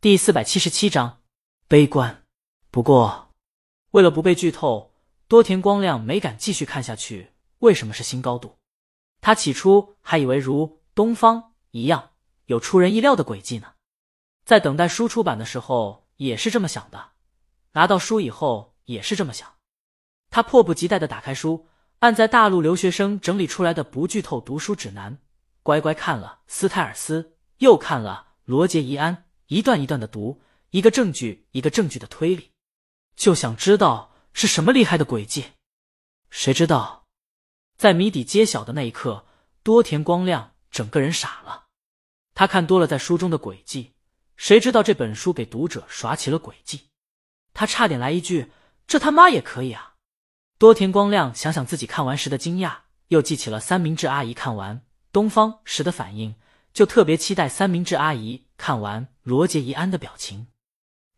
第四百七十七章悲观。不过，为了不被剧透，多田光亮没敢继续看下去。为什么是新高度？他起初还以为如东方一样有出人意料的轨迹呢。在等待书出版的时候也是这么想的，拿到书以后也是这么想。他迫不及待的打开书，按在大陆留学生整理出来的不剧透读书指南，乖乖看了斯泰尔斯，又看了罗杰·伊安。一段一段的读，一个证据一个证据的推理，就想知道是什么厉害的诡计。谁知道，在谜底揭晓的那一刻，多田光亮整个人傻了。他看多了在书中的诡计，谁知道这本书给读者耍起了诡计。他差点来一句：“这他妈也可以啊！”多田光亮想想自己看完时的惊讶，又记起了三明治阿姨看完《东方》时的反应。就特别期待三明治阿姨看完罗杰一安的表情。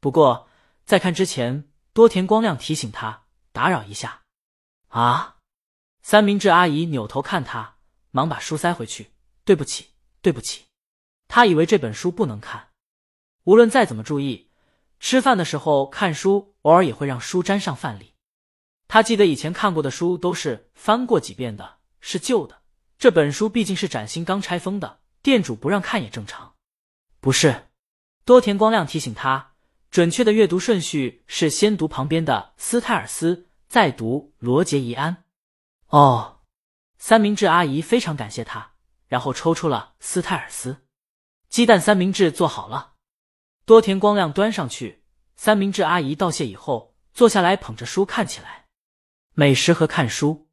不过在看之前，多田光亮提醒他打扰一下。啊！三明治阿姨扭头看他，忙把书塞回去。对不起，对不起。他以为这本书不能看，无论再怎么注意，吃饭的时候看书，偶尔也会让书沾上饭粒。他记得以前看过的书都是翻过几遍的，是旧的。这本书毕竟是崭新刚拆封的。店主不让看也正常，不是？多田光亮提醒他，准确的阅读顺序是先读旁边的斯泰尔斯，再读罗杰伊安。哦，三明治阿姨非常感谢他，然后抽出了斯泰尔斯鸡蛋三明治做好了，多田光亮端上去。三明治阿姨道谢以后，坐下来捧着书看起来。美食和看书，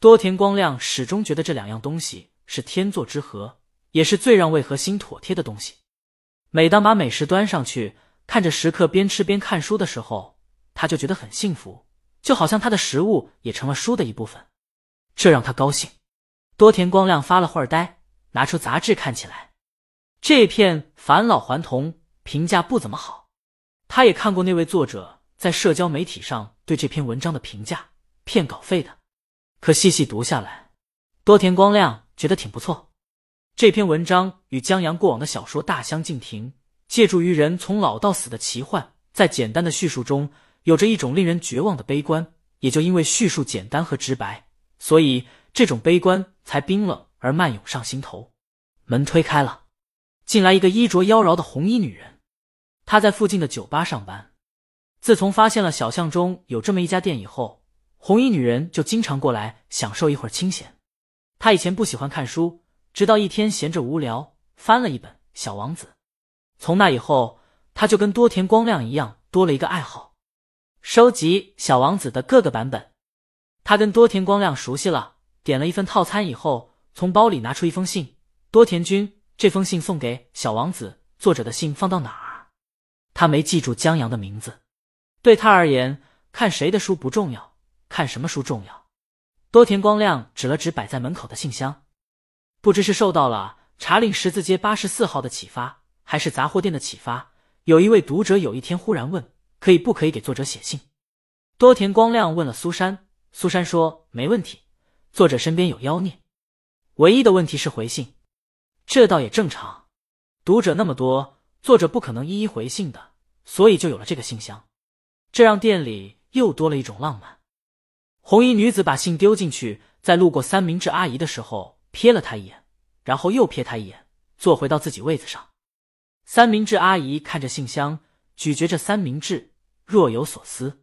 多田光亮始终觉得这两样东西是天作之合。也是最让胃和心妥帖的东西。每当把美食端上去，看着食客边吃边看书的时候，他就觉得很幸福，就好像他的食物也成了书的一部分，这让他高兴。多田光亮发了会儿呆，拿出杂志看起来。这片返老还童评价不怎么好，他也看过那位作者在社交媒体上对这篇文章的评价，骗稿费的。可细细读下来，多田光亮觉得挺不错。这篇文章与江阳过往的小说大相径庭，借助于人从老到死的奇幻，在简单的叙述中，有着一种令人绝望的悲观。也就因为叙述简单和直白，所以这种悲观才冰冷而漫涌上心头。门推开了，进来一个衣着妖娆的红衣女人。她在附近的酒吧上班。自从发现了小巷中有这么一家店以后，红衣女人就经常过来享受一会儿清闲。她以前不喜欢看书。直到一天闲着无聊，翻了一本《小王子》。从那以后，他就跟多田光亮一样，多了一个爱好，收集《小王子》的各个版本。他跟多田光亮熟悉了，点了一份套餐以后，从包里拿出一封信：“多田君，这封信送给《小王子》作者的信放到哪儿？”他没记住江阳的名字。对他而言，看谁的书不重要，看什么书重要。多田光亮指了指摆在门口的信箱。不知是受到了茶陵十字街八十四号的启发，还是杂货店的启发，有一位读者有一天忽然问：“可以不可以给作者写信？”多田光亮问了苏珊，苏珊说：“没问题，作者身边有妖孽，唯一的问题是回信，这倒也正常。读者那么多，作者不可能一一回信的，所以就有了这个信箱，这让店里又多了一种浪漫。”红衣女子把信丢进去，在路过三明治阿姨的时候。瞥了他一眼，然后又瞥他一眼，坐回到自己位子上。三明治阿姨看着信箱，咀嚼着三明治，若有所思。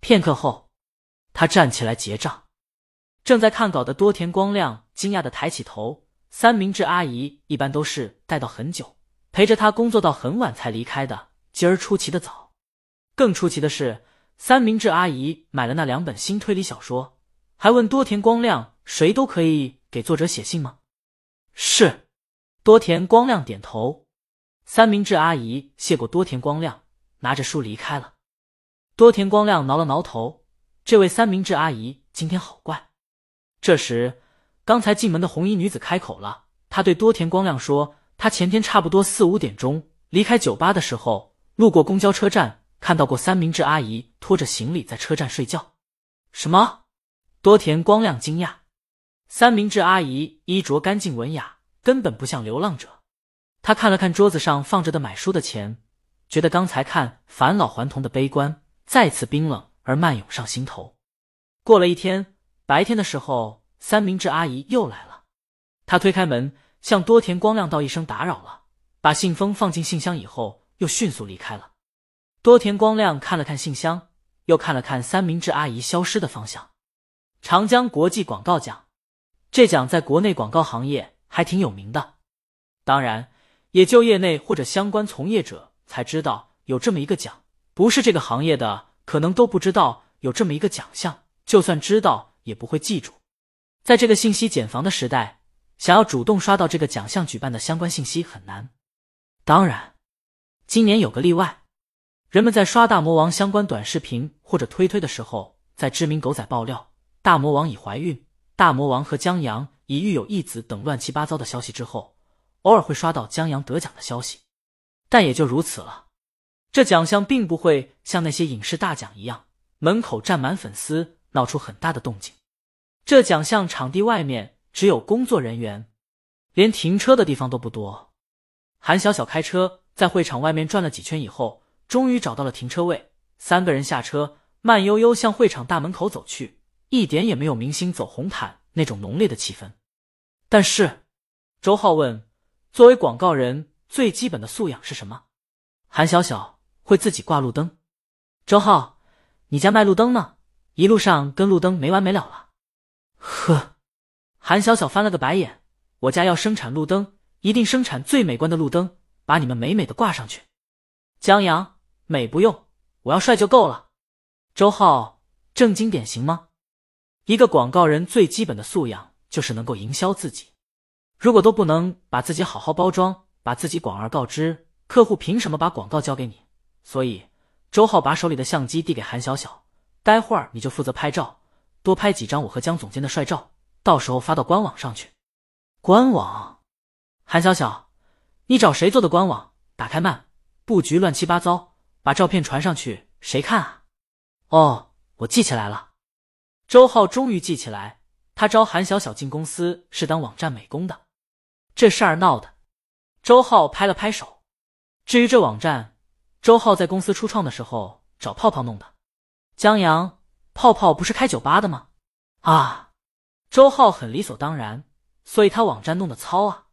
片刻后，他站起来结账。正在看稿的多田光亮惊讶的抬起头。三明治阿姨一般都是待到很久，陪着他工作到很晚才离开的。今儿出奇的早。更出奇的是，三明治阿姨买了那两本新推理小说，还问多田光亮：“谁都可以。”给作者写信吗？是，多田光亮点头。三明治阿姨谢过多田光亮，拿着书离开了。多田光亮挠了挠头，这位三明治阿姨今天好怪。这时，刚才进门的红衣女子开口了，她对多田光亮说：“她前天差不多四五点钟离开酒吧的时候，路过公交车站，看到过三明治阿姨拖着行李在车站睡觉。”什么？多田光亮惊讶。三明治阿姨衣着干净文雅，根本不像流浪者。她看了看桌子上放着的买书的钱，觉得刚才看返老还童的悲观再次冰冷而漫涌上心头。过了一天，白天的时候，三明治阿姨又来了。她推开门，向多田光亮道一声打扰了，把信封放进信箱以后，又迅速离开了。多田光亮看了看信箱，又看了看三明治阿姨消失的方向。长江国际广告奖，这奖在国内广告行业还挺有名的，当然，也就业内或者相关从业者。才知道有这么一个奖，不是这个行业的可能都不知道有这么一个奖项，就算知道也不会记住。在这个信息茧房的时代，想要主动刷到这个奖项举办的相关信息很难。当然，今年有个例外，人们在刷大魔王相关短视频或者推推的时候，在知名狗仔爆料大魔王已怀孕、大魔王和江阳已育有一子等乱七八糟的消息之后，偶尔会刷到江阳得奖的消息。但也就如此了，这奖项并不会像那些影视大奖一样，门口站满粉丝，闹出很大的动静。这奖项场地外面只有工作人员，连停车的地方都不多。韩小小开车在会场外面转了几圈以后，终于找到了停车位。三个人下车，慢悠悠向会场大门口走去，一点也没有明星走红毯那种浓烈的气氛。但是，周浩问：“作为广告人。”最基本的素养是什么？韩小小会自己挂路灯。周浩，你家卖路灯呢？一路上跟路灯没完没了了。呵，韩小小翻了个白眼。我家要生产路灯，一定生产最美观的路灯，把你们美美的挂上去。江阳，美不用，我要帅就够了。周浩，正经点行吗？一个广告人最基本的素养就是能够营销自己。如果都不能把自己好好包装。把自己广而告之，客户凭什么把广告交给你？所以周浩把手里的相机递给韩小小，待会儿你就负责拍照，多拍几张我和江总监的帅照，到时候发到官网上去。官网？韩小小，你找谁做的官网？打开慢，布局乱七八糟，把照片传上去，谁看啊？哦，我记起来了。周浩终于记起来，他招韩小小进公司是当网站美工的，这事儿闹的。周浩拍了拍手。至于这网站，周浩在公司初创的时候找泡泡弄的。江阳，泡泡不是开酒吧的吗？啊，周浩很理所当然，所以他网站弄的糙啊。